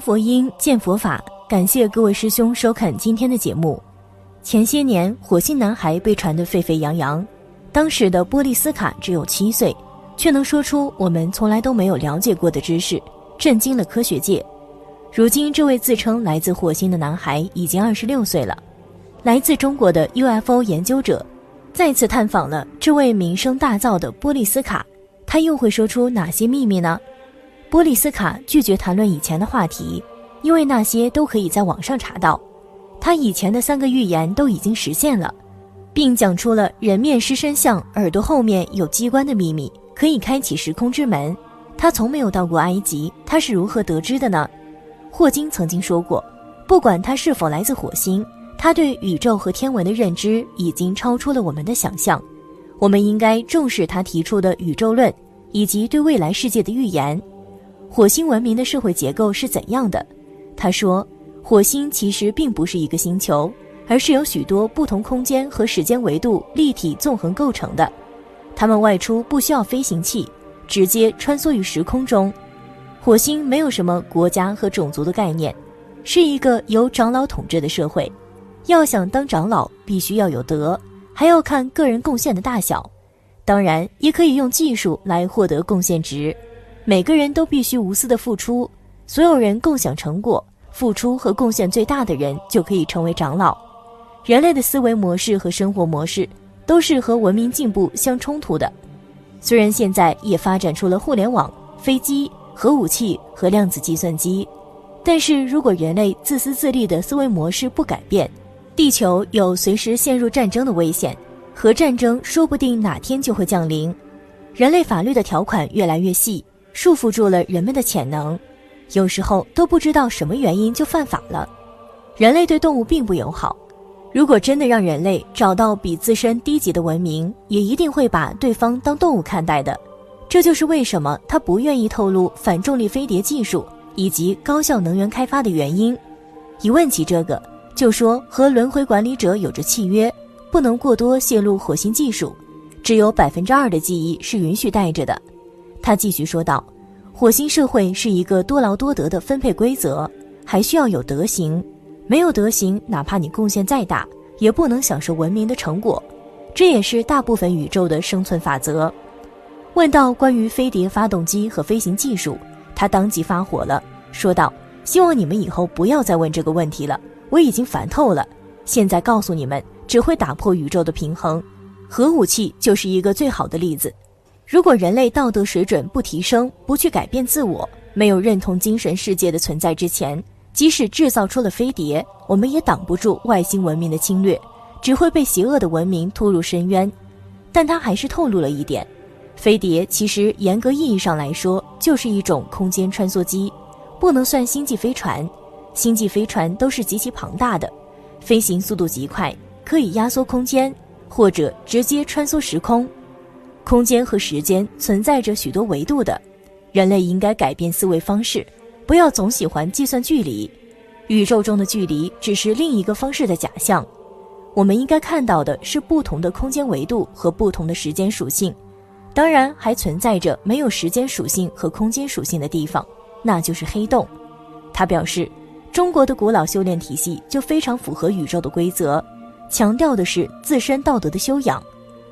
佛音，见佛法。感谢各位师兄收看今天的节目。前些年，火星男孩被传得沸沸扬扬，当时的波利斯卡只有七岁，却能说出我们从来都没有了解过的知识，震惊了科学界。如今，这位自称来自火星的男孩已经二十六岁了。来自中国的 UFO 研究者再次探访了这位名声大噪的波利斯卡，他又会说出哪些秘密呢？波利斯卡拒绝谈论以前的话题。因为那些都可以在网上查到，他以前的三个预言都已经实现了，并讲出了人面狮身像、耳朵后面有机关的秘密，可以开启时空之门。他从没有到过埃及，他是如何得知的呢？霍金曾经说过，不管他是否来自火星，他对宇宙和天文的认知已经超出了我们的想象。我们应该重视他提出的宇宙论，以及对未来世界的预言。火星文明的社会结构是怎样的？他说：“火星其实并不是一个星球，而是由许多不同空间和时间维度立体纵横构成的。他们外出不需要飞行器，直接穿梭于时空中。火星没有什么国家和种族的概念，是一个由长老统治的社会。要想当长老，必须要有德，还要看个人贡献的大小。当然，也可以用技术来获得贡献值。每个人都必须无私的付出，所有人共享成果。”付出和贡献最大的人就可以成为长老。人类的思维模式和生活模式都是和文明进步相冲突的。虽然现在也发展出了互联网、飞机、核武器和量子计算机，但是如果人类自私自利的思维模式不改变，地球有随时陷入战争的危险。核战争说不定哪天就会降临。人类法律的条款越来越细，束缚住了人们的潜能。有时候都不知道什么原因就犯法了。人类对动物并不友好，如果真的让人类找到比自身低级的文明，也一定会把对方当动物看待的。这就是为什么他不愿意透露反重力飞碟技术以及高效能源开发的原因。一问起这个，就说和轮回管理者有着契约，不能过多泄露火星技术，只有百分之二的记忆是允许带着的。他继续说道。火星社会是一个多劳多得的分配规则，还需要有德行。没有德行，哪怕你贡献再大，也不能享受文明的成果。这也是大部分宇宙的生存法则。问到关于飞碟发动机和飞行技术，他当即发火了，说道：“希望你们以后不要再问这个问题了，我已经烦透了。现在告诉你们，只会打破宇宙的平衡。核武器就是一个最好的例子。”如果人类道德水准不提升，不去改变自我，没有认同精神世界的存在之前，即使制造出了飞碟，我们也挡不住外星文明的侵略，只会被邪恶的文明拖入深渊。但他还是透露了一点：飞碟其实严格意义上来说就是一种空间穿梭机，不能算星际飞船。星际飞船都是极其庞大的，飞行速度极快，可以压缩空间，或者直接穿梭时空。空间和时间存在着许多维度的，人类应该改变思维方式，不要总喜欢计算距离。宇宙中的距离只是另一个方式的假象，我们应该看到的是不同的空间维度和不同的时间属性。当然，还存在着没有时间属性和空间属性的地方，那就是黑洞。他表示，中国的古老修炼体系就非常符合宇宙的规则，强调的是自身道德的修养。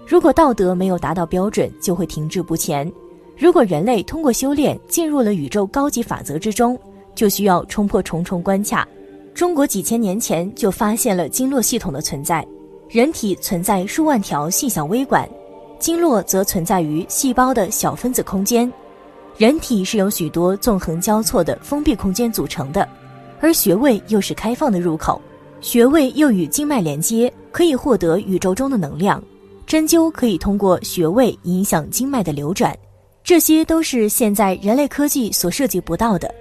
如果道德没有达到标准，就会停滞不前。如果人类通过修炼进入了宇宙高级法则之中，就需要冲破重重关卡。中国几千年前就发现了经络系统的存在，人体存在数万条细小微管，经络则存在于细胞的小分子空间。人体是由许多纵横交错的封闭空间组成的，而穴位又是开放的入口，穴位又与经脉连接，可以获得宇宙中的能量。针灸可以通过穴位影响经脉的流转，这些都是现在人类科技所涉及不到的。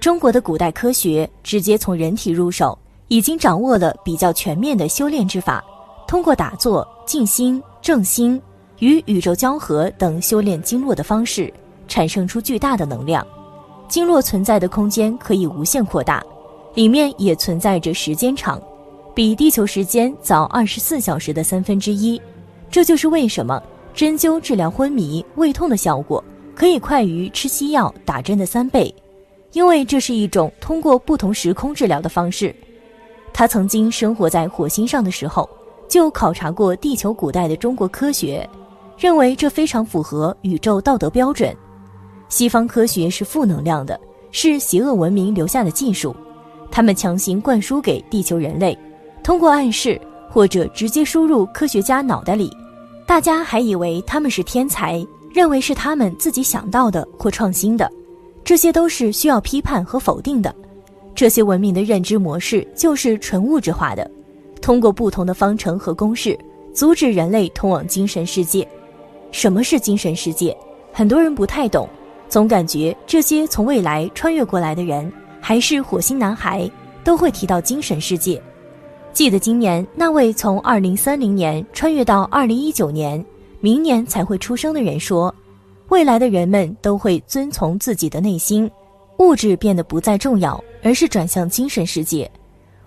中国的古代科学直接从人体入手，已经掌握了比较全面的修炼之法，通过打坐、静心、正心与宇宙交合等修炼经络的方式，产生出巨大的能量。经络存在的空间可以无限扩大，里面也存在着时间场，比地球时间早二十四小时的三分之一。这就是为什么针灸治疗昏迷、胃痛的效果可以快于吃西药、打针的三倍。因为这是一种通过不同时空治疗的方式。他曾经生活在火星上的时候，就考察过地球古代的中国科学，认为这非常符合宇宙道德标准。西方科学是负能量的，是邪恶文明留下的技术，他们强行灌输给地球人类，通过暗示或者直接输入科学家脑袋里，大家还以为他们是天才，认为是他们自己想到的或创新的，这些都是需要批判和否定的。这些文明的认知模式就是纯物质化的，通过不同的方程和公式阻止人类通往精神世界。什么是精神世界？很多人不太懂，总感觉这些从未来穿越过来的人还是火星男孩都会提到精神世界。记得今年那位从2030年穿越到2019年，明年才会出生的人说，未来的人们都会遵从自己的内心。物质变得不再重要，而是转向精神世界。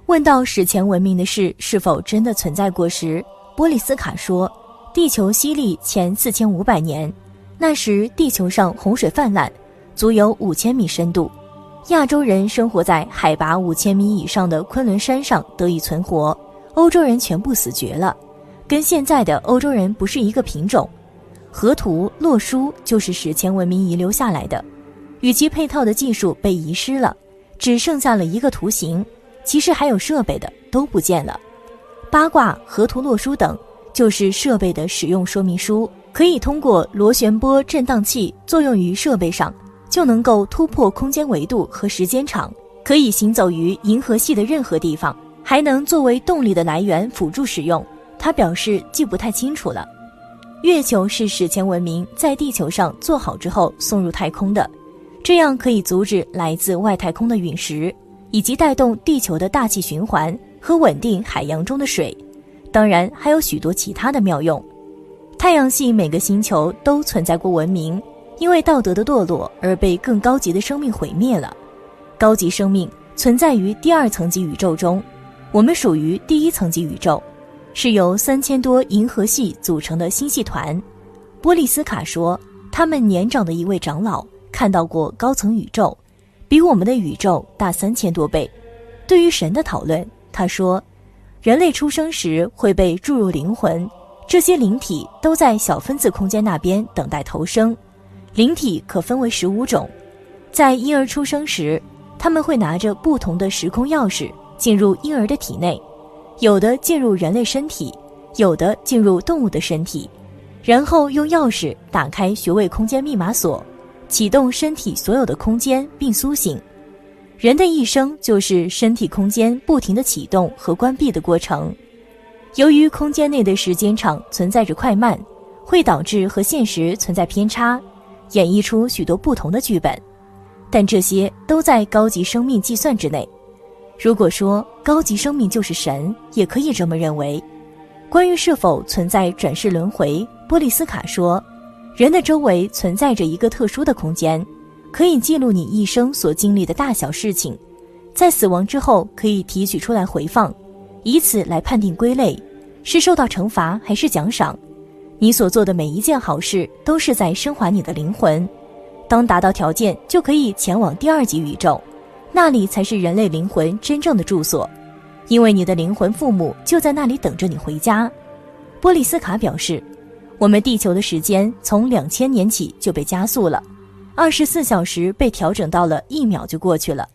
问到史前文明的事是否真的存在过时，波利斯卡说：“地球吸力前四千五百年，那时地球上洪水泛滥，足有五千米深度。亚洲人生活在海拔五千米以上的昆仑山上得以存活，欧洲人全部死绝了，跟现在的欧洲人不是一个品种。河图洛书就是史前文明遗留下来的。”与其配套的技术被遗失了，只剩下了一个图形，其实还有设备的都不见了。八卦、河图洛书等就是设备的使用说明书，可以通过螺旋波振荡器作用于设备上，就能够突破空间维度和时间场，可以行走于银河系的任何地方，还能作为动力的来源辅助使用。他表示记不太清楚了。月球是史前文明在地球上做好之后送入太空的。这样可以阻止来自外太空的陨石，以及带动地球的大气循环和稳定海洋中的水。当然，还有许多其他的妙用。太阳系每个星球都存在过文明，因为道德的堕落而被更高级的生命毁灭了。高级生命存在于第二层级宇宙中，我们属于第一层级宇宙，是由三千多银河系组成的星系团。波利斯卡说，他们年长的一位长老。看到过高层宇宙，比我们的宇宙大三千多倍。对于神的讨论，他说，人类出生时会被注入灵魂，这些灵体都在小分子空间那边等待投生。灵体可分为十五种，在婴儿出生时，他们会拿着不同的时空钥匙进入婴儿的体内，有的进入人类身体，有的进入动物的身体，然后用钥匙打开穴位空间密码锁。启动身体所有的空间并苏醒，人的一生就是身体空间不停的启动和关闭的过程。由于空间内的时间场存在着快慢，会导致和现实存在偏差，演绎出许多不同的剧本。但这些都在高级生命计算之内。如果说高级生命就是神，也可以这么认为。关于是否存在转世轮回，波利斯卡说。人的周围存在着一个特殊的空间，可以记录你一生所经历的大小事情，在死亡之后可以提取出来回放，以此来判定归类，是受到惩罚还是奖赏。你所做的每一件好事都是在升华你的灵魂，当达到条件就可以前往第二级宇宙，那里才是人类灵魂真正的住所，因为你的灵魂父母就在那里等着你回家。波利斯卡表示。我们地球的时间从两千年起就被加速了，二十四小时被调整到了一秒就过去了。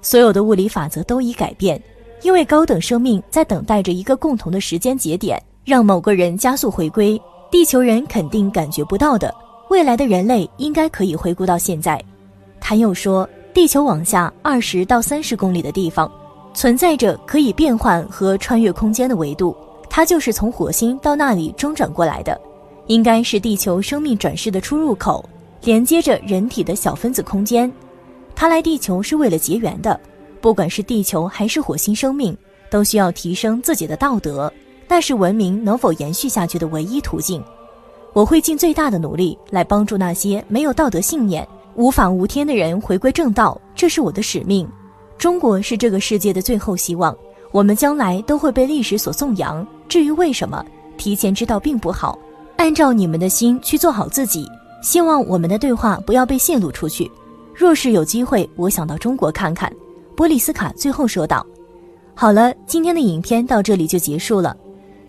所有的物理法则都已改变，因为高等生命在等待着一个共同的时间节点，让某个人加速回归。地球人肯定感觉不到的，未来的人类应该可以回顾到现在。他又说，地球往下二十到三十公里的地方，存在着可以变换和穿越空间的维度，它就是从火星到那里中转过来的。应该是地球生命转世的出入口，连接着人体的小分子空间。他来地球是为了结缘的，不管是地球还是火星生命，都需要提升自己的道德，那是文明能否延续下去的唯一途径。我会尽最大的努力来帮助那些没有道德信念、无法无天的人回归正道，这是我的使命。中国是这个世界的最后希望，我们将来都会被历史所颂扬。至于为什么，提前知道并不好。按照你们的心去做好自己，希望我们的对话不要被泄露出去。若是有机会，我想到中国看看。”波利斯卡最后说道。好了，今天的影片到这里就结束了。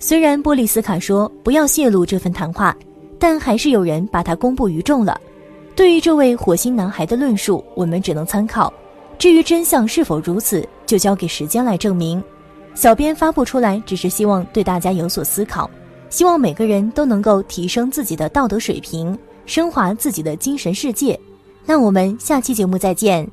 虽然波利斯卡说不要泄露这份谈话，但还是有人把它公布于众了。对于这位火星男孩的论述，我们只能参考。至于真相是否如此，就交给时间来证明。小编发布出来，只是希望对大家有所思考，希望每个人都能够提升自己的道德水平，升华自己的精神世界。那我们下期节目再见。